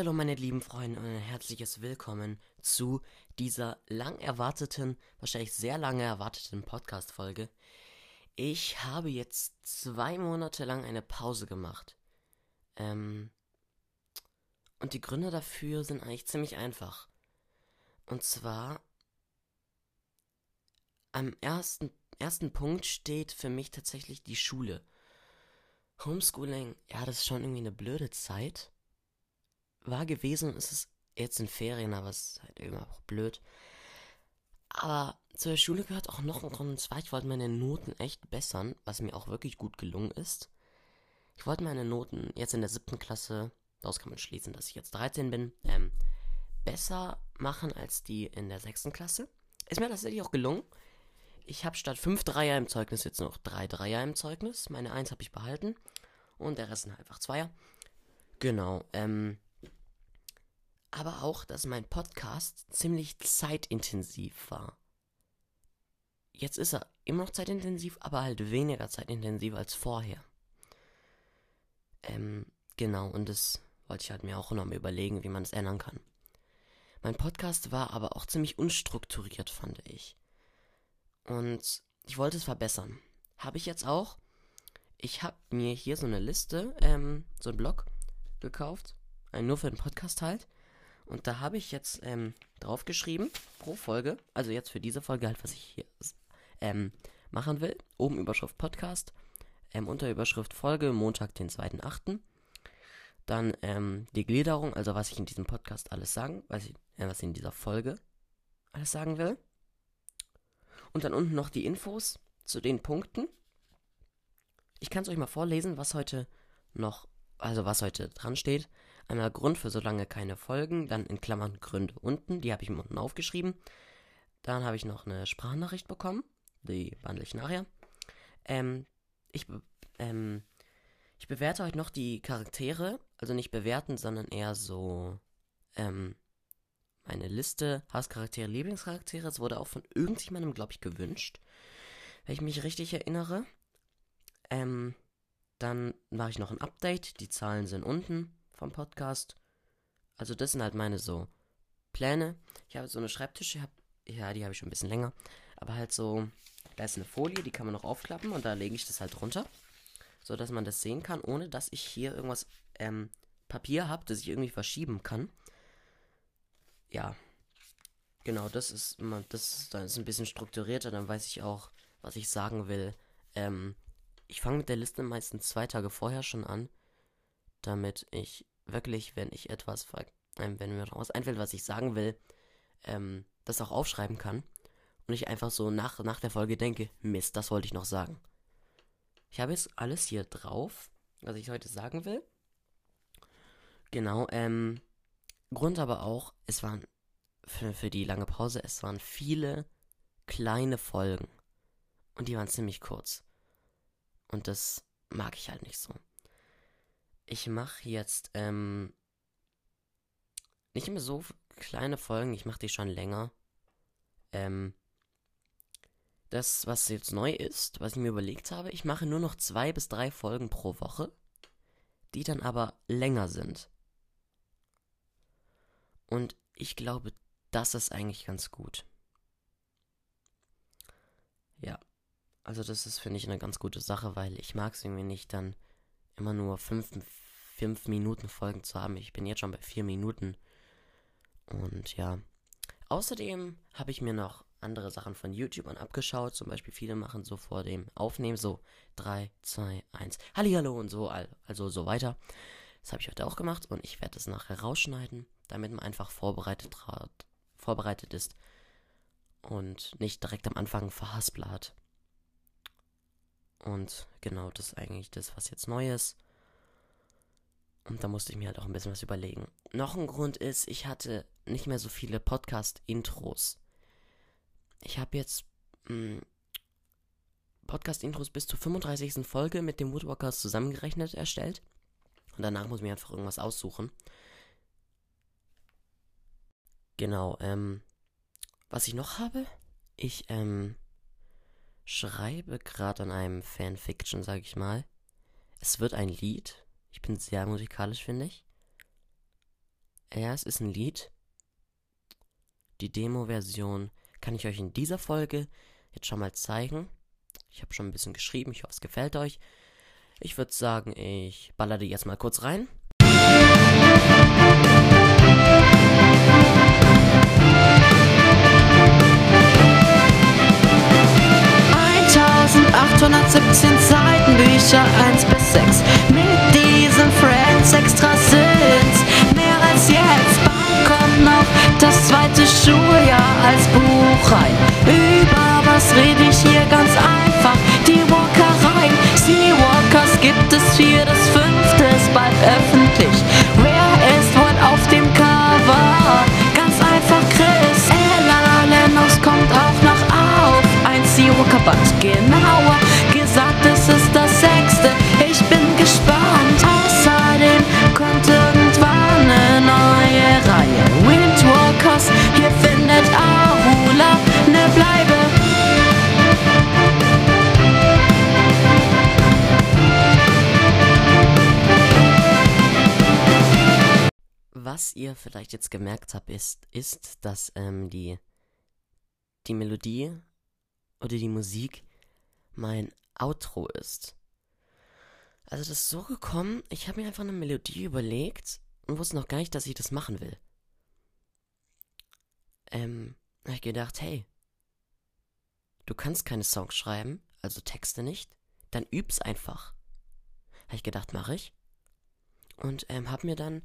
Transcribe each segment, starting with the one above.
Hallo meine lieben Freunde und ein herzliches Willkommen zu dieser lang erwarteten, wahrscheinlich sehr lange erwarteten Podcast-Folge. Ich habe jetzt zwei Monate lang eine Pause gemacht. Ähm, und die Gründe dafür sind eigentlich ziemlich einfach. Und zwar am ersten, ersten Punkt steht für mich tatsächlich die Schule. Homeschooling, ja, das ist schon irgendwie eine blöde Zeit war gewesen und es ist jetzt in Ferien, aber es ist halt immer auch blöd. Aber zur Schule gehört auch noch ein Grund, und zwar, ich wollte meine Noten echt bessern, was mir auch wirklich gut gelungen ist. Ich wollte meine Noten jetzt in der siebten Klasse, daraus kann man schließen, dass ich jetzt 13 bin, ähm, besser machen als die in der sechsten Klasse. Ist mir tatsächlich auch gelungen. Ich habe statt 5 Dreier im Zeugnis jetzt noch 3 Dreier im Zeugnis. Meine 1 habe ich behalten. Und der Rest sind einfach Zweier. Genau, ähm, aber auch, dass mein Podcast ziemlich zeitintensiv war. Jetzt ist er immer noch zeitintensiv, aber halt weniger zeitintensiv als vorher. Ähm, genau, und das wollte ich halt mir auch noch mal überlegen, wie man es ändern kann. Mein Podcast war aber auch ziemlich unstrukturiert, fand ich. Und ich wollte es verbessern. Habe ich jetzt auch. Ich habe mir hier so eine Liste, ähm, so einen Blog gekauft. Nur für den Podcast halt. Und da habe ich jetzt ähm, draufgeschrieben, pro Folge, also jetzt für diese Folge halt, was ich hier ähm, machen will. Oben Überschrift Podcast, ähm, Unterüberschrift Folge, Montag, den 2.8. Dann ähm, die Gliederung, also was ich in diesem Podcast alles sagen, was ich, äh, was ich in dieser Folge alles sagen will. Und dann unten noch die Infos zu den Punkten. Ich kann es euch mal vorlesen, was heute noch, also was heute dran steht. Einmal Grund für so lange keine Folgen, dann in Klammern Gründe unten, die habe ich mir unten aufgeschrieben. Dann habe ich noch eine Sprachnachricht bekommen, die behandle ich nachher. Ähm, ich, ähm, ich bewerte heute noch die Charaktere, also nicht bewerten, sondern eher so, ähm, meine Liste Hasscharaktere, Lieblingscharaktere. Es wurde auch von irgendjemandem, glaube ich, gewünscht, wenn ich mich richtig erinnere. Ähm, dann mache ich noch ein Update, die Zahlen sind unten vom Podcast. Also das sind halt meine so Pläne. Ich habe so eine Schreibtische, hab, ja, die habe ich schon ein bisschen länger. Aber halt so, da ist eine Folie, die kann man noch aufklappen und da lege ich das halt drunter. So dass man das sehen kann, ohne dass ich hier irgendwas ähm, Papier habe, das ich irgendwie verschieben kann. Ja. Genau, das ist immer, das, das ist ein bisschen strukturierter, dann weiß ich auch, was ich sagen will. Ähm, ich fange mit der Liste meistens zwei Tage vorher schon an, damit ich wirklich, wenn ich etwas, ähm, wenn mir was einfällt, was ich sagen will, ähm, das auch aufschreiben kann. Und ich einfach so nach, nach der Folge denke, Mist, das wollte ich noch sagen. Ich habe jetzt alles hier drauf, was ich heute sagen will. Genau, ähm, Grund aber auch, es waren für, für die lange Pause, es waren viele kleine Folgen. Und die waren ziemlich kurz. Und das mag ich halt nicht so ich mache jetzt ähm, nicht mehr so kleine Folgen, ich mache die schon länger. Ähm, das, was jetzt neu ist, was ich mir überlegt habe, ich mache nur noch zwei bis drei Folgen pro Woche, die dann aber länger sind. Und ich glaube, das ist eigentlich ganz gut. Ja. Also das ist, finde ich, eine ganz gute Sache, weil ich mag es irgendwie nicht, dann immer nur fünf, fünf Minuten Folgen zu haben. Ich bin jetzt schon bei vier Minuten. Und ja. Außerdem habe ich mir noch andere Sachen von YouTubern abgeschaut. Zum Beispiel viele machen so vor dem Aufnehmen so 3, 2, 1, Hallihallo und so, also so weiter. Das habe ich heute auch gemacht und ich werde es nachher rausschneiden, damit man einfach vorbereitet, vorbereitet ist und nicht direkt am Anfang verhaspelt. Und genau, das ist eigentlich das, was jetzt neu ist. Und da musste ich mir halt auch ein bisschen was überlegen. Noch ein Grund ist, ich hatte nicht mehr so viele Podcast-Intros. Ich habe jetzt hm, Podcast-Intros bis zur 35. Folge mit dem Woodwalkers zusammengerechnet erstellt. Und danach muss ich mir einfach irgendwas aussuchen. Genau, ähm, was ich noch habe, ich, ähm, schreibe gerade an einem Fanfiction, sag ich mal. Es wird ein Lied. Ich bin sehr musikalisch, finde ich. Ja, es ist ein Lied. Die Demo-Version kann ich euch in dieser Folge jetzt schon mal zeigen. Ich habe schon ein bisschen geschrieben, ich hoffe, es gefällt euch. Ich würde sagen, ich ballere jetzt mal kurz rein. 817 Seiten, Bücher 1 bis 6. Mit diesen Friends extra sind's mehr als jetzt. Bald kommt noch das zweite Schuljahr als Buch rein. Über was rede ich hier ganz einfach? Die Walkerei. Seawalkers gibt es vier, das fünfte ist bald öffentlich. Seawalker-Band, genauer gesagt, es ist das sechste. Ich bin gespannt. Außerdem kommt irgendwann eine neue Reihe. Windwalkers, hier findet Arula ne Bleibe. Was ihr vielleicht jetzt gemerkt habt, ist, ist, dass ähm, die, die Melodie oder die Musik mein Outro ist. Also das ist so gekommen, ich habe mir einfach eine Melodie überlegt und wusste noch gar nicht, dass ich das machen will. Ähm, habe ich gedacht, hey, du kannst keine Songs schreiben, also Texte nicht, dann üb's einfach. Habe ich gedacht, mache ich. Und ähm, habe mir dann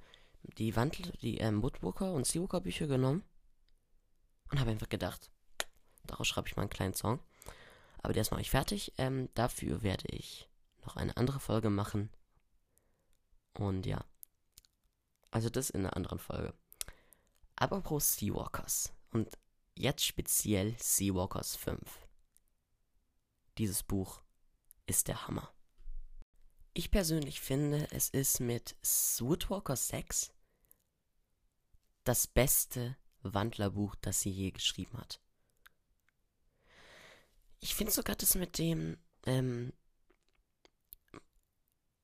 die Wandel, die ähm, Woodwalker und Seawalker Bücher genommen und habe einfach gedacht, daraus schreibe ich mal einen kleinen Song. Aber der ist noch nicht fertig. Ähm, dafür werde ich noch eine andere Folge machen. Und ja. Also das in einer anderen Folge. Aber pro Seawalkers. Und jetzt speziell Seawalkers 5. Dieses Buch ist der Hammer. Ich persönlich finde, es ist mit Woodwalker 6 das beste Wandlerbuch, das sie je geschrieben hat. Ich finde sogar das mit dem ähm,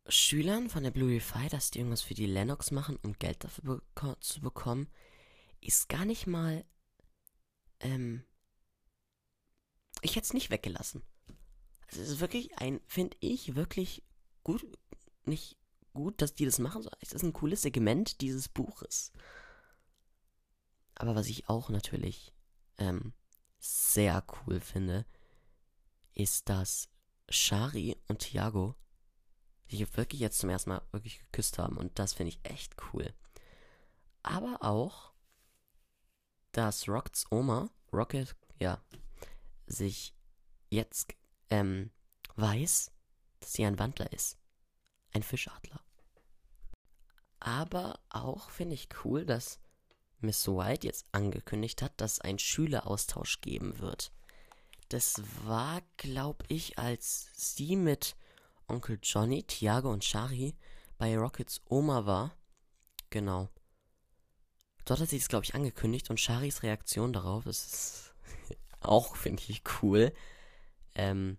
Schülern von der Blue Fi, dass die irgendwas für die Lennox machen, um Geld dafür beko zu bekommen, ist gar nicht mal. Ähm, ich hätte es nicht weggelassen. Also es ist wirklich ein, finde ich, wirklich gut, nicht gut, dass die das machen. Es ist ein cooles Segment dieses Buches. Aber was ich auch natürlich ähm, sehr cool finde, ist, dass Shari und Thiago sich wirklich jetzt zum ersten Mal wirklich geküsst haben. Und das finde ich echt cool. Aber auch, dass Rockets Oma, Rocket, ja, sich jetzt ähm, weiß, dass sie ein Wandler ist. Ein Fischadler. Aber auch finde ich cool, dass Miss White jetzt angekündigt hat, dass ein Schüleraustausch geben wird. Das war, glaube ich, als sie mit Onkel Johnny, Tiago und Shari bei Rockets Oma war. Genau. Dort hat sie es, glaube ich, angekündigt und Sharis Reaktion darauf ist auch, finde ich, cool. Ähm,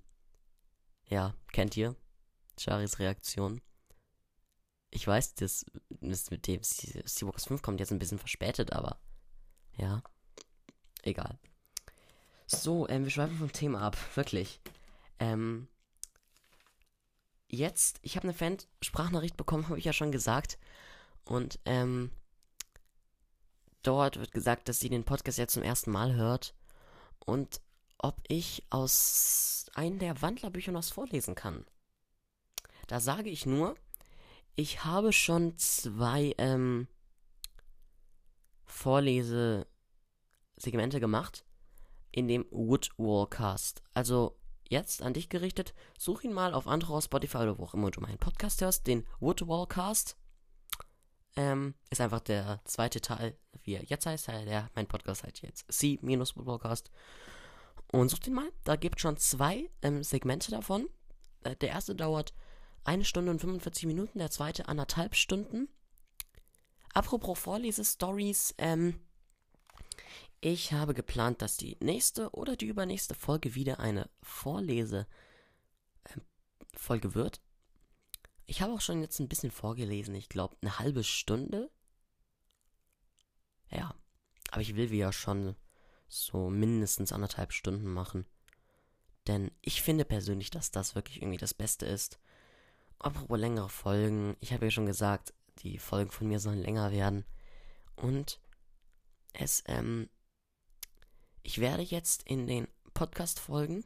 ja, kennt ihr Sharis Reaktion? Ich weiß, das, das mit dem Seawalkers 5 kommt jetzt ein bisschen verspätet, aber ja, egal. So, ähm, wir schweifen vom Thema ab, wirklich. Ähm, jetzt, ich habe eine Fan-Sprachnachricht bekommen, habe ich ja schon gesagt. Und, ähm, dort wird gesagt, dass sie den Podcast jetzt zum ersten Mal hört. Und ob ich aus einem der Wandlerbüchern was vorlesen kann. Da sage ich nur, ich habe schon zwei, ähm, Vorlesesegmente gemacht in dem Woodwallcast. Also jetzt an dich gerichtet, such ihn mal auf Android, Spotify oder wo auch immer du meinen Podcast hörst, den Woodwallcast. Ähm, ist einfach der zweite Teil, wie er jetzt heißt, der, mein Podcast heißt jetzt C-Woodwallcast. Und such den mal, da gibt es schon zwei ähm, Segmente davon. Äh, der erste dauert eine Stunde und 45 Minuten, der zweite anderthalb Stunden. Apropos Vorlesestories, ähm, Ich habe geplant, dass die nächste oder die übernächste Folge wieder eine Vorlese ähm, wird. Ich habe auch schon jetzt ein bisschen vorgelesen. Ich glaube, eine halbe Stunde. Ja. Aber ich will wieder schon so mindestens anderthalb Stunden machen. Denn ich finde persönlich, dass das wirklich irgendwie das Beste ist. Apropos längere Folgen. Ich habe ja schon gesagt, die Folgen von mir sollen länger werden. Und es, ähm, ich werde jetzt in den Podcast-Folgen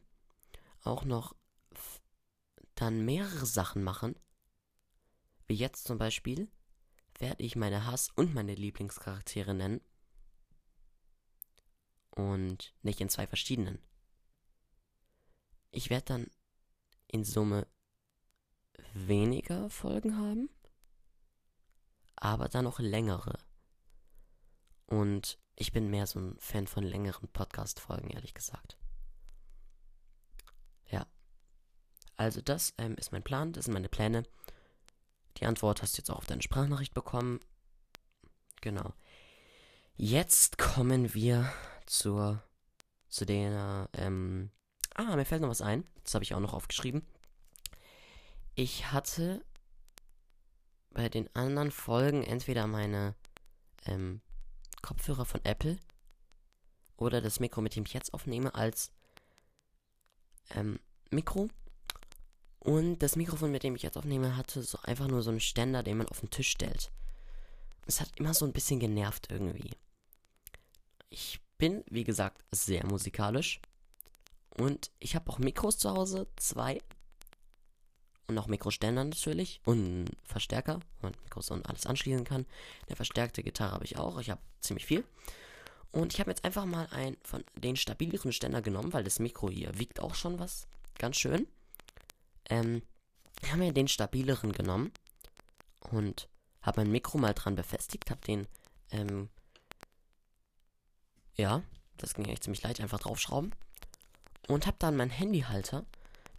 auch noch dann mehrere Sachen machen. Wie jetzt zum Beispiel werde ich meine Hass- und meine Lieblingscharaktere nennen. Und nicht in zwei verschiedenen. Ich werde dann in Summe weniger Folgen haben, aber dann noch längere. Und ich bin mehr so ein Fan von längeren Podcast-Folgen, ehrlich gesagt. Ja. Also das ähm, ist mein Plan, das sind meine Pläne. Die Antwort hast du jetzt auch auf deine Sprachnachricht bekommen. Genau. Jetzt kommen wir zur zu der ähm, ah mir fällt noch was ein. Das habe ich auch noch aufgeschrieben. Ich hatte bei den anderen Folgen entweder meine ähm, Kopfhörer von Apple oder das Mikro, mit dem ich jetzt aufnehme, als ähm, Mikro. Und das Mikrofon, mit dem ich jetzt aufnehme, hatte so einfach nur so einen Ständer, den man auf den Tisch stellt. Es hat immer so ein bisschen genervt irgendwie. Ich bin, wie gesagt, sehr musikalisch. Und ich habe auch Mikros zu Hause, zwei. Und auch Mikroständer natürlich. Und Verstärker, wo man Mikros und alles anschließen kann. Eine verstärkte Gitarre habe ich auch. Ich habe ziemlich viel. Und ich habe jetzt einfach mal einen von den stabileren Ständer genommen, weil das Mikro hier wiegt auch schon was. Ganz schön. Ähm, ich habe mir den stabileren genommen. Und habe mein Mikro mal dran befestigt. Habe den, ähm, ja, das ging echt ziemlich leicht. Einfach draufschrauben. Und habe dann meinen Handyhalter,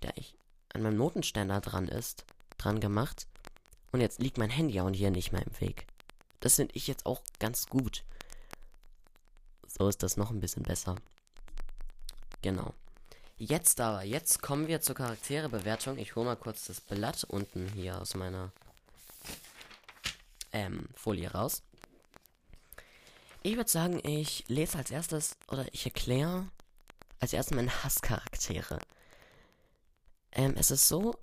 der ich an meinem Notenständer dran ist, dran gemacht. Und jetzt liegt mein Handy auch hier nicht mehr im Weg. Das finde ich jetzt auch ganz gut. So ist das noch ein bisschen besser. Genau. Jetzt aber, jetzt kommen wir zur Charakterebewertung. Ich hole mal kurz das Blatt unten hier aus meiner ähm, Folie raus. Ich würde sagen, ich lese als erstes oder ich erkläre als erstes meine Hasscharaktere. Ähm, es ist so,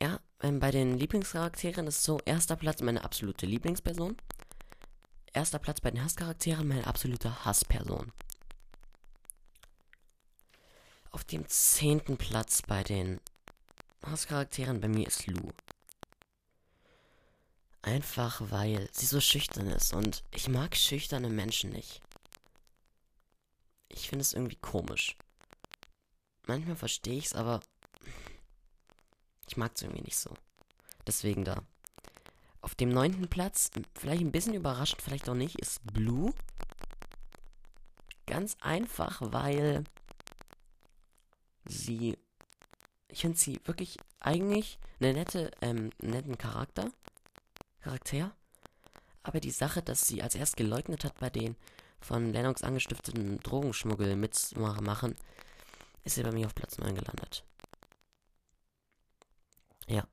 ja, ähm, bei den Lieblingscharakteren ist so, erster Platz meine absolute Lieblingsperson. Erster Platz bei den Hasscharakteren meine absolute Hassperson. Auf dem zehnten Platz bei den Hasscharakteren bei mir ist Lou. Einfach weil sie so schüchtern ist und ich mag schüchterne Menschen nicht. Ich finde es irgendwie komisch. Manchmal verstehe ich es, aber ich mag es irgendwie nicht so. Deswegen da. Auf dem neunten Platz, vielleicht ein bisschen überraschend, vielleicht auch nicht, ist Blue. Ganz einfach, weil sie. Ich finde sie wirklich eigentlich eine nette, ähm, netten Charakter. Charakter. Aber die Sache, dass sie als erst geleugnet hat bei den von Lennox angestifteten Drogenschmuggel mitmachen, ist sie bei mir auf Platz 9 gelandet. Ja.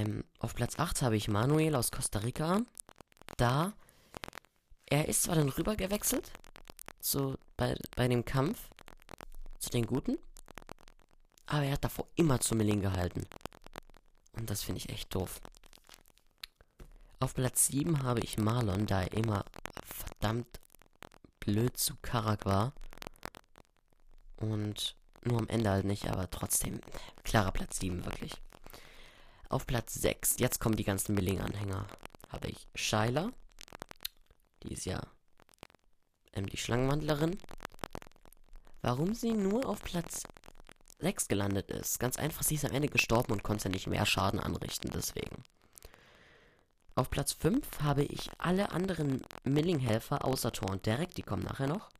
Ähm, auf Platz 8 habe ich Manuel aus Costa Rica. Da. Er ist zwar dann rüber gewechselt. So bei, bei dem Kampf. Zu den Guten. Aber er hat davor immer zu Milling gehalten. Und das finde ich echt doof. Auf Platz 7 habe ich Marlon, da er immer verdammt blöd zu Karak war. Und nur am Ende halt nicht, aber trotzdem klarer Platz 7, wirklich. Auf Platz 6, jetzt kommen die ganzen Milling-Anhänger, habe ich Shyla. Die ist ja ähm, die Schlangenwandlerin. Warum sie nur auf Platz 6 gelandet ist? Ganz einfach, sie ist am Ende gestorben und konnte nicht mehr Schaden anrichten, deswegen. Auf Platz 5 habe ich alle anderen Milling-Helfer außer Thor und Derek, die kommen nachher noch.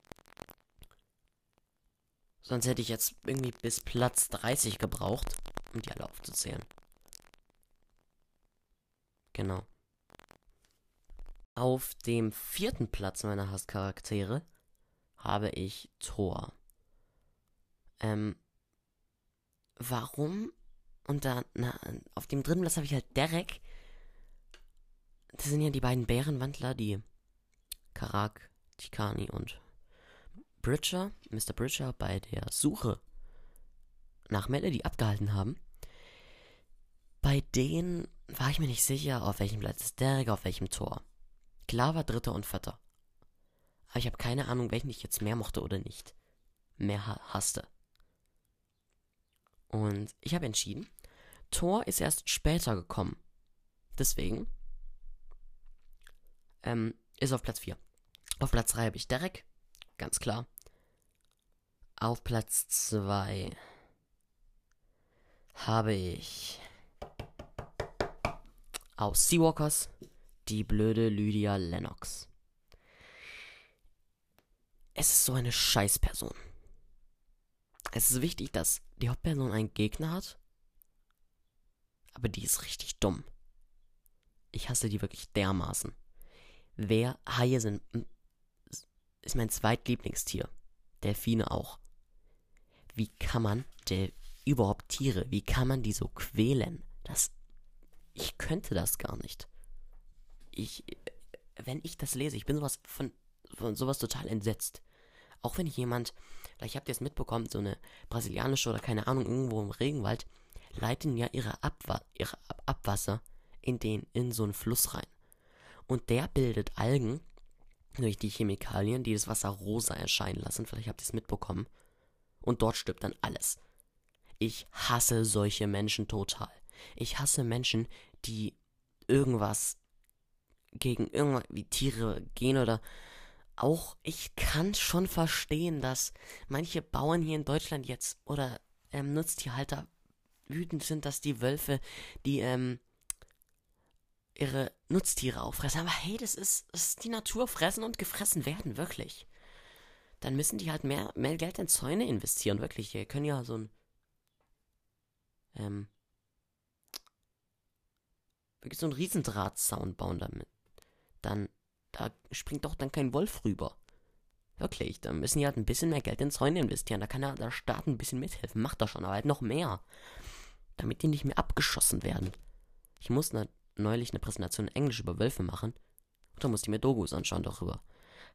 Sonst hätte ich jetzt irgendwie bis Platz 30 gebraucht, um die alle aufzuzählen. Genau. Auf dem vierten Platz meiner Hasscharaktere habe ich Thor. Ähm, warum? Und dann, na, auf dem dritten Platz habe ich halt Derek. Das sind ja die beiden Bärenwandler, die Karak, Tikani und Bridger, Mr. Bridger, bei der Suche nach Melody abgehalten haben. Bei denen war ich mir nicht sicher, auf welchem Platz ist Derek, auf welchem Tor. Klar war dritter und vierter. Aber ich habe keine Ahnung, welchen ich jetzt mehr mochte oder nicht. Mehr hasste. Und ich habe entschieden, Thor ist erst später gekommen. Deswegen ähm, ist auf Platz 4. Auf Platz 3 habe ich Derek, ganz klar. Auf Platz 2 habe ich aus Seawalkers die blöde Lydia Lennox. Es ist so eine Scheißperson. Es ist wichtig, dass die Hauptperson einen Gegner hat, aber die ist richtig dumm. Ich hasse die wirklich dermaßen. Wer Haie sind, ist mein zweitlieblingstier. Delfine auch. Wie kann man der überhaupt Tiere, wie kann man die so quälen? Das ich könnte das gar nicht. Ich wenn ich das lese, ich bin sowas von, von sowas total entsetzt. Auch wenn jemand, vielleicht habt ihr es mitbekommen, so eine brasilianische oder keine Ahnung, irgendwo im Regenwald, leiten ja ihre, Abwa ihre Ab Abwasser in den, in so einen Fluss rein. Und der bildet Algen durch die Chemikalien, die das Wasser rosa erscheinen lassen. Vielleicht habt ihr es mitbekommen. Und dort stirbt dann alles. Ich hasse solche Menschen total. Ich hasse Menschen, die irgendwas gegen irgendwas wie Tiere gehen oder auch ich kann schon verstehen, dass manche Bauern hier in Deutschland jetzt oder ähm, Nutztierhalter wütend sind, dass die Wölfe, die ähm, ihre Nutztiere auffressen. Aber hey, das ist, das ist die Natur, fressen und gefressen werden, wirklich. Dann müssen die halt mehr, mehr Geld in Zäune investieren, wirklich. Die können ja so ein ähm, wirklich so einen Riesendrahtzaun bauen damit. Dann da springt doch dann kein Wolf rüber. Wirklich, da müssen die halt ein bisschen mehr Geld in Zäune investieren. Da kann ja der Staat ein bisschen mithelfen. Macht das schon, aber halt noch mehr. Damit die nicht mehr abgeschossen werden. Ich muss ne, neulich eine Präsentation in Englisch über Wölfe machen. Und da musste ich mir Dogus anschauen darüber.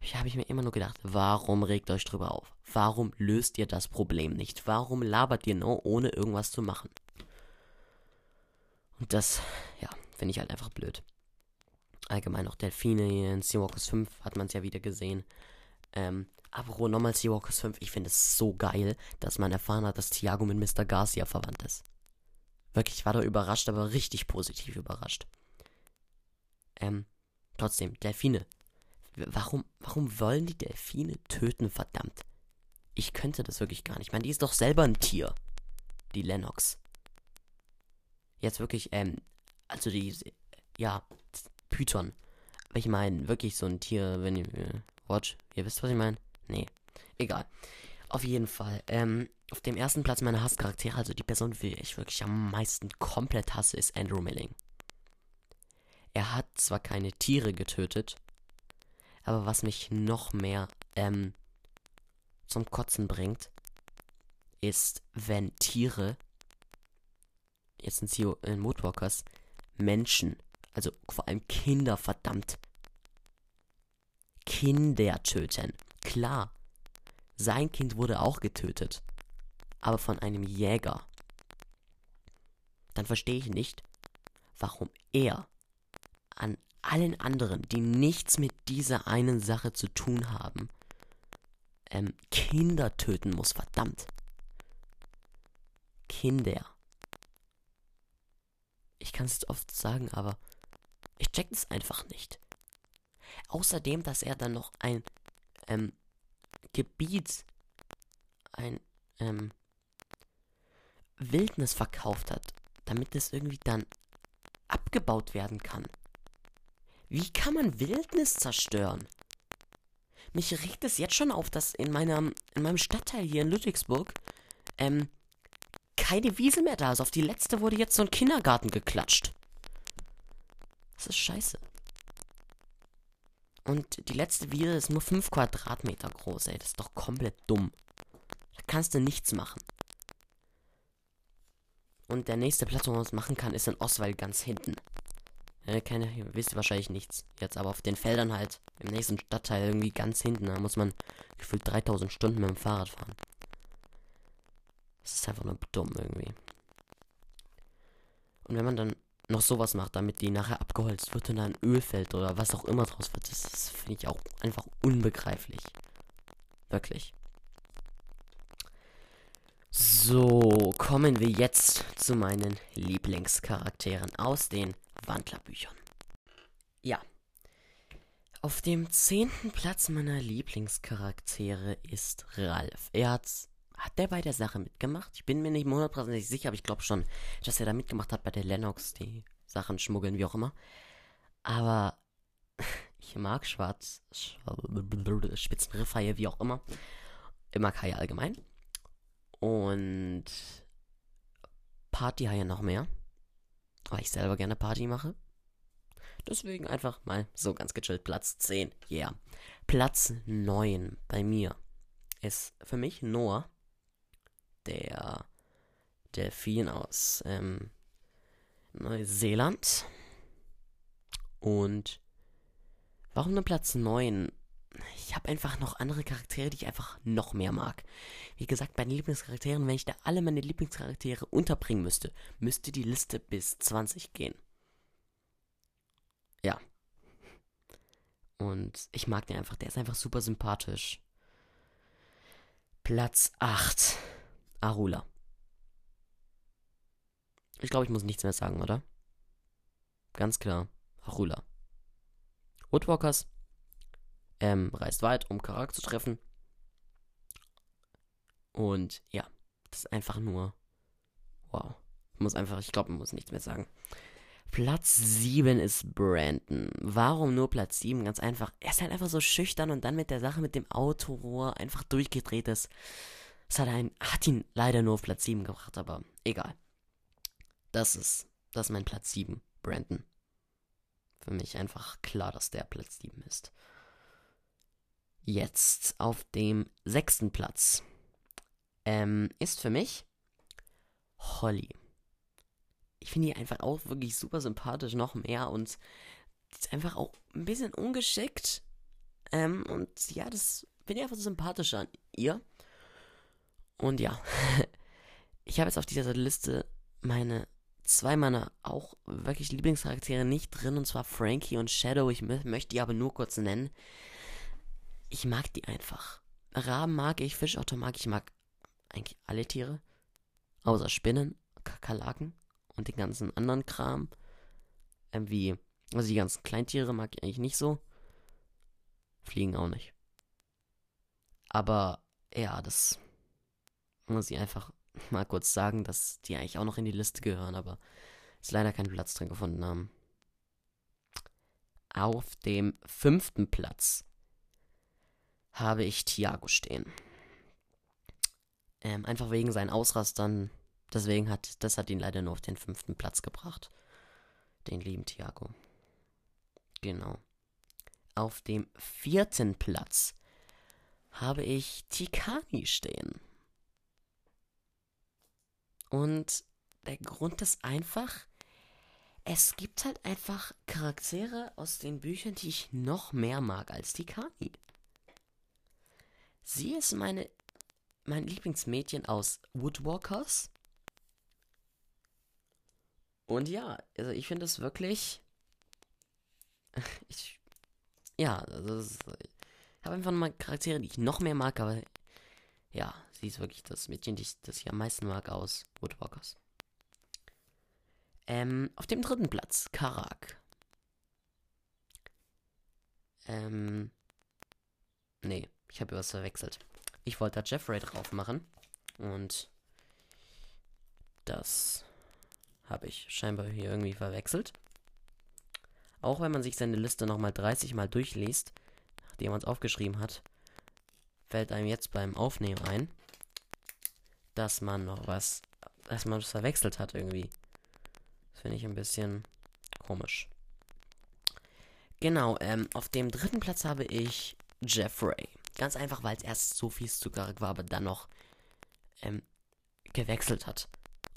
Ich habe ich mir immer nur gedacht, warum regt euch drüber auf? Warum löst ihr das Problem nicht? Warum labert ihr nur, ohne irgendwas zu machen? Und das, ja, finde ich halt einfach blöd allgemein auch Delfine in Seawalkers 5 hat man es ja wieder gesehen. Ähm, aber nochmal Seawalkers 5, ich finde es so geil, dass man erfahren hat, dass Thiago mit Mr. Garcia verwandt ist. Wirklich, ich war da überrascht, aber richtig positiv überrascht. Ähm, trotzdem, Delfine. Warum, warum wollen die Delfine töten, verdammt? Ich könnte das wirklich gar nicht. Ich meine, die ist doch selber ein Tier. Die Lennox. Jetzt wirklich, ähm, also die, ja, Python. Ich meine, wirklich so ein Tier, wenn ihr. Äh, watch, ihr wisst, was ich meine? Nee. Egal. Auf jeden Fall. Ähm, auf dem ersten Platz meiner Hasscharaktere, also die Person, die ich wirklich am meisten komplett hasse, ist Andrew Milling. Er hat zwar keine Tiere getötet, aber was mich noch mehr ähm, zum Kotzen bringt, ist, wenn Tiere, jetzt sind sie in Moodwalkers, Menschen also vor allem Kinder, verdammt. Kinder töten. Klar. Sein Kind wurde auch getötet. Aber von einem Jäger. Dann verstehe ich nicht, warum er an allen anderen, die nichts mit dieser einen Sache zu tun haben, ähm, Kinder töten muss, verdammt. Kinder. Ich kann es oft sagen, aber ich check es einfach nicht. Außerdem, dass er dann noch ein ähm, Gebiet, ein ähm, Wildnis verkauft hat, damit es irgendwie dann abgebaut werden kann. Wie kann man Wildnis zerstören? Mich regt es jetzt schon auf, dass in meinem, in meinem Stadtteil hier in Ludwigsburg ähm, keine Wiese mehr da ist. Auf die letzte wurde jetzt so ein Kindergarten geklatscht. Das ist scheiße. Und die letzte Wiese ist nur 5 Quadratmeter groß, ey. Das ist doch komplett dumm. Da kannst du nichts machen. Und der nächste Platz, wo man es machen kann, ist in Oswald ganz hinten. Ja, keine, wisst ihr wahrscheinlich nichts. Jetzt aber auf den Feldern halt, im nächsten Stadtteil irgendwie ganz hinten, da muss man gefühlt 3000 Stunden mit dem Fahrrad fahren. Das ist einfach nur dumm irgendwie. Und wenn man dann noch sowas macht, damit die nachher abgeholzt wird und dann Ölfeld oder was auch immer draus wird, das, das finde ich auch einfach unbegreiflich. Wirklich. So, kommen wir jetzt zu meinen Lieblingscharakteren aus den Wandlerbüchern. Ja. Auf dem zehnten Platz meiner Lieblingscharaktere ist Ralf. Er hat's hat der bei der Sache mitgemacht? Ich bin mir nicht hundertprozentig sicher, aber ich glaube schon, dass er da mitgemacht hat bei der Lennox, die Sachen schmuggeln, wie auch immer. Aber ich mag Schwarz, Spitzenriffhaie, wie auch immer. Ich mag Haie allgemein. Und Partyhaie noch mehr. Weil ich selber gerne Party mache. Deswegen einfach mal so ganz gechillt. Platz 10. Yeah. Platz 9 bei mir ist für mich Noah der Delfin aus ähm, Neuseeland. Und warum nur Platz 9? Ich habe einfach noch andere Charaktere, die ich einfach noch mehr mag. Wie gesagt, bei den Lieblingscharakteren, wenn ich da alle meine Lieblingscharaktere unterbringen müsste, müsste die Liste bis 20 gehen. Ja. Und ich mag den einfach, der ist einfach super sympathisch. Platz 8. Arula. Ich glaube, ich muss nichts mehr sagen, oder? Ganz klar. Arula. Woodwalkers. Ähm, reist weit, um Karak zu treffen. Und ja, das ist einfach nur. Wow. Ich muss einfach, ich glaube, man muss nichts mehr sagen. Platz 7 ist Brandon. Warum nur Platz 7? Ganz einfach. Er ist halt einfach so schüchtern und dann mit der Sache mit dem Autorohr einfach durchgedreht ist. Es hat, ein, hat ihn leider nur auf Platz 7 gebracht, aber egal. Das ist, das ist mein Platz 7, Brandon. Für mich einfach klar, dass der Platz 7 ist. Jetzt auf dem sechsten Platz ähm, ist für mich Holly. Ich finde die einfach auch wirklich super sympathisch, noch mehr und ist einfach auch ein bisschen ungeschickt. Ähm, und ja, das finde ich einfach so sympathisch an ihr. Und ja, ich habe jetzt auf dieser Liste meine zwei meiner auch wirklich Lieblingscharaktere nicht drin, und zwar Frankie und Shadow. Ich möchte die aber nur kurz nennen. Ich mag die einfach. Raben mag ich, Fischotter mag ich, mag eigentlich alle Tiere. Außer Spinnen, Kakerlaken und den ganzen anderen Kram. Ähm, wie, also die ganzen Kleintiere mag ich eigentlich nicht so. Fliegen auch nicht. Aber ja, das muss ich einfach mal kurz sagen, dass die eigentlich auch noch in die Liste gehören, aber es leider keinen Platz drin gefunden haben. Auf dem fünften Platz habe ich Thiago stehen. Ähm, einfach wegen seinen Ausrastern. Deswegen hat, das hat ihn leider nur auf den fünften Platz gebracht. Den lieben Thiago. Genau. Auf dem vierten Platz habe ich Tikani stehen. Und der Grund ist einfach, es gibt halt einfach Charaktere aus den Büchern, die ich noch mehr mag als die Kani. Sie ist meine mein Lieblingsmädchen aus Woodwalkers. Und ja, also ich finde es wirklich. Ich, ja, also ist, ich habe einfach mal Charaktere, die ich noch mehr mag, aber ja, sie ist wirklich das Mädchen, das ich am meisten mag aus Woodwalkers. Ähm, auf dem dritten Platz, Karak. Ähm, nee, ich habe was verwechselt. Ich wollte da Jeffrey drauf machen und das habe ich scheinbar hier irgendwie verwechselt. Auch wenn man sich seine Liste nochmal 30 Mal durchliest, nachdem man es aufgeschrieben hat, fällt einem jetzt beim Aufnehmen ein, dass man noch was, dass man was verwechselt hat irgendwie. Das finde ich ein bisschen komisch. Genau, ähm, auf dem dritten Platz habe ich Jeffrey. Ganz einfach, weil es erst so fies zugarig war, aber dann noch ähm, gewechselt hat.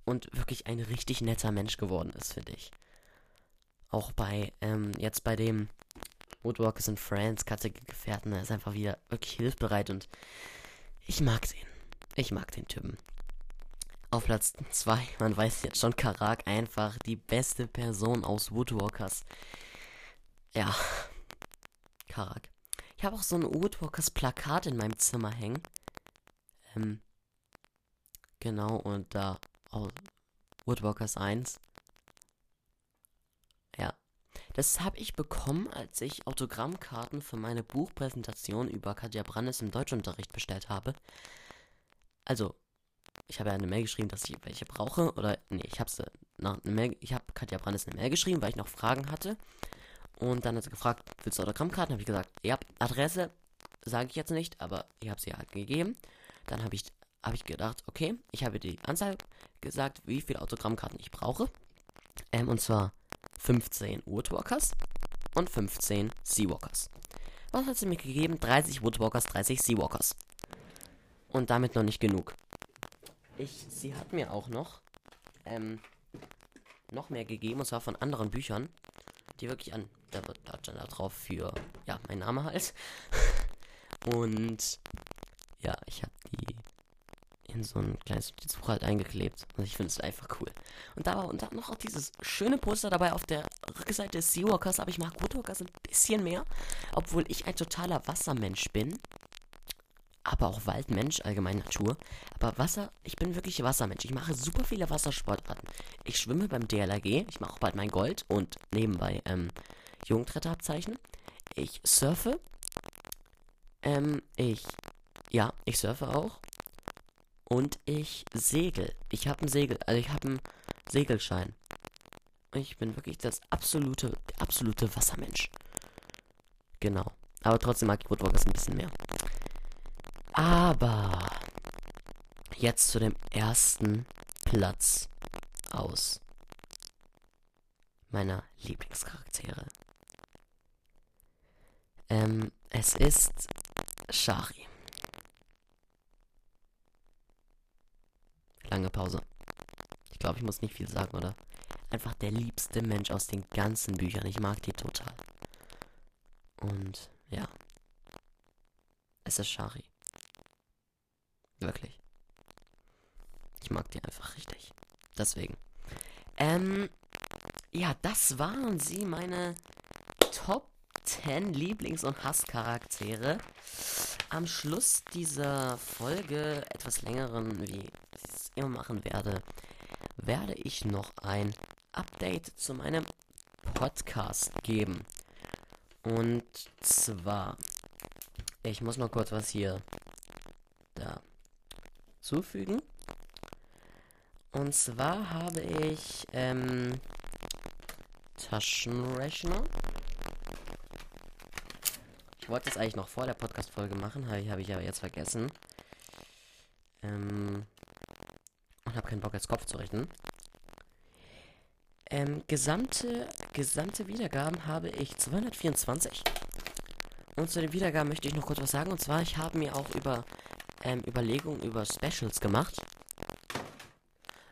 Und wirklich ein richtig netter Mensch geworden ist, finde ich. Auch bei, ähm, jetzt bei dem Woodwalkers and Friends, katzige Gefährten, er ist einfach wieder wirklich hilfsbereit und ich mag den. Ich mag den Typen. Auf Platz 2, man weiß jetzt schon, Karak einfach die beste Person aus Woodwalkers. Ja, Karak. Ich habe auch so ein Woodwalkers Plakat in meinem Zimmer hängen. Ähm, genau, und da oh, Woodwalkers 1. Das habe ich bekommen, als ich Autogrammkarten für meine Buchpräsentation über Katja Brandes im Deutschunterricht bestellt habe. Also, ich habe ja eine Mail geschrieben, dass ich welche brauche. Oder, nee, ich habe eine Katja Brandes eine Mail geschrieben, weil ich noch Fragen hatte. Und dann hat sie gefragt, willst du Autogrammkarten? Habe ich gesagt, ja, Adresse sage ich jetzt nicht, aber ich habe sie halt gegeben. Dann habe ich, hab ich gedacht, okay, ich habe die Anzahl gesagt, wie viele Autogrammkarten ich brauche. Ähm, und zwar 15 Woodwalkers und 15 Seawalkers. Was hat sie mir gegeben? 30 Woodwalkers, 30 Seawalkers. Und damit noch nicht genug. Ich, sie hat mir auch noch, ähm, noch mehr gegeben, und zwar von anderen Büchern, die wirklich an, da wird da da drauf für, ja, mein Name halt. und, ja, ich die in so ein kleines Notizbuch halt eingeklebt. Und ich finde es einfach cool. Und da war und da noch auch dieses schöne Poster dabei auf der Rückseite des Seawalkers, aber ich mag Woodwalkers ein bisschen mehr, obwohl ich ein totaler Wassermensch bin aber auch Waldmensch, allgemein Natur. Aber Wasser, ich bin wirklich Wassermensch. Ich mache super viele Wassersportarten. Ich schwimme beim DLRG, ich mache auch bald mein Gold und nebenbei ähm, Jugendretterabzeichen. Ich surfe. Ähm, ich, ja, ich surfe auch. Und ich segel. Ich habe einen Segel, also ich habe einen Segelschein. Ich bin wirklich das absolute, absolute Wassermensch. Genau. Aber trotzdem mag ich Woodwalkers ein bisschen mehr. Aber jetzt zu dem ersten Platz aus meiner Lieblingscharaktere. Ähm, es ist Shari. Lange Pause. Ich glaube, ich muss nicht viel sagen, oder? Einfach der liebste Mensch aus den ganzen Büchern. Ich mag die total. Und ja. Es ist Shari. Wirklich. Ich mag die einfach richtig. Deswegen. Ähm, ja, das waren sie, meine Top 10 Lieblings- und Hasscharaktere. Am Schluss dieser Folge, etwas längeren, wie immer machen werde, werde ich noch ein Update zu meinem Podcast geben. Und zwar, ich muss mal kurz was hier da zufügen. Und zwar habe ich ähm, Taschenrechner. Ich wollte das eigentlich noch vor der Podcast-Folge machen, habe ich, ich aber jetzt vergessen. Ähm, und habe keinen Bock, jetzt Kopf zu rechnen. Ähm, gesamte, gesamte Wiedergaben habe ich 224. Und zu den Wiedergaben möchte ich noch kurz was sagen. Und zwar, ich habe mir auch über ähm, Überlegungen über Specials gemacht.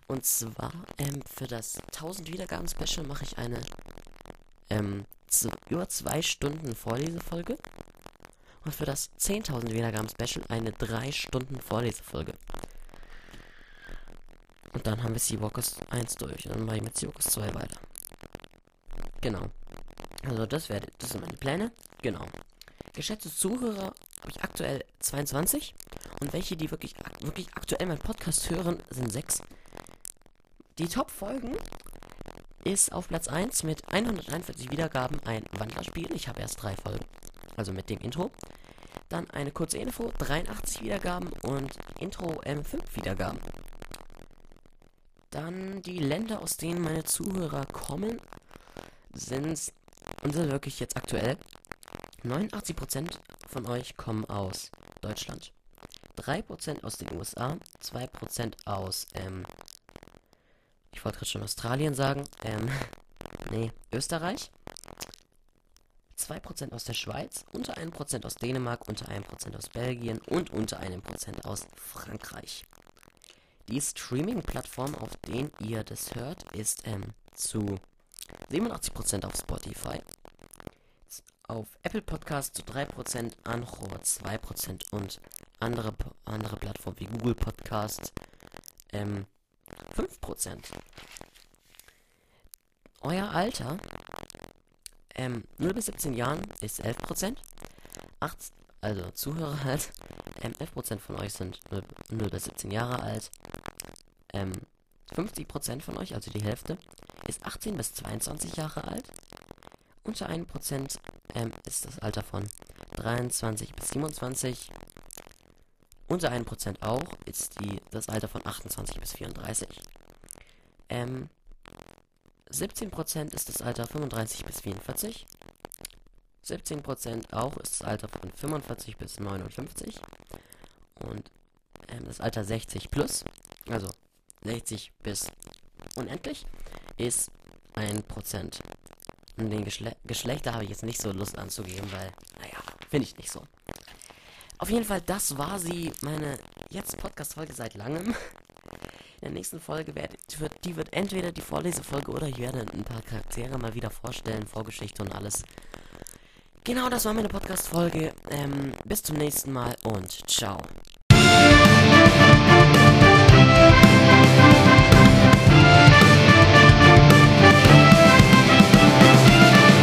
Und zwar, ähm, für das 1000 Wiedergaben Special mache ich eine, ähm, über zwei Stunden Vorlesefolge. Und für das 10.000 Wiedergaben Special eine 3 Stunden Vorlesefolge. Und dann haben wir Seawalkers 1 durch. Und dann mache ich mit Seawalkers 2 weiter. Genau. Also das wäre, das sind meine Pläne. Genau. Geschätzte Zuhörer habe ich aktuell 22. Und welche, die wirklich, wirklich aktuell meinen Podcast hören, sind sechs. Die Top-Folgen ist auf Platz 1 mit 141 Wiedergaben ein Wandlerspiel. Ich habe erst drei Folgen. Also mit dem Intro. Dann eine kurze Info, 83 Wiedergaben und Intro ähm, 5 Wiedergaben. Dann die Länder, aus denen meine Zuhörer kommen, sind und sind wirklich jetzt aktuell. 89% von euch kommen aus Deutschland. 3% aus den USA, 2% aus, ähm, ich wollte gerade schon Australien sagen, ähm, nee, Österreich. 2% aus der Schweiz, unter 1% aus Dänemark, unter 1% aus Belgien und unter 1% aus Frankreich. Die Streaming-Plattform, auf denen ihr das hört, ist ähm, zu 87% auf Spotify, auf Apple Podcast zu 3%, Anchor 2% und andere, andere Plattformen wie Google Podcast ähm, 5%. Euer Alter ähm, 0 bis 17 Jahren ist 11%. 8, also Zuhörer halt. Ähm, 11% von euch sind 0, 0 bis 17 Jahre alt. Ähm, 50% von euch, also die Hälfte, ist 18 bis 22 Jahre alt. Unter 1% ähm, ist das Alter von 23 bis 27. Unter 1% auch ist die, das Alter von 28 bis 34. Ähm, 17% ist das Alter 35 bis 44. 17% auch ist das Alter von 45 bis 59. Und ähm, das Alter 60 plus, also 60 bis unendlich, ist 1%. Und den Geschle Geschlechter habe ich jetzt nicht so Lust anzugeben, weil, naja, finde ich nicht so. Auf jeden Fall, das war sie, meine jetzt Podcast-Folge seit langem. In der nächsten Folge wird, die wird entweder die Vorlesefolge oder ich werde ein paar Charaktere mal wieder vorstellen, Vorgeschichte und alles. Genau, das war meine Podcast-Folge. Ähm, bis zum nächsten Mal und ciao.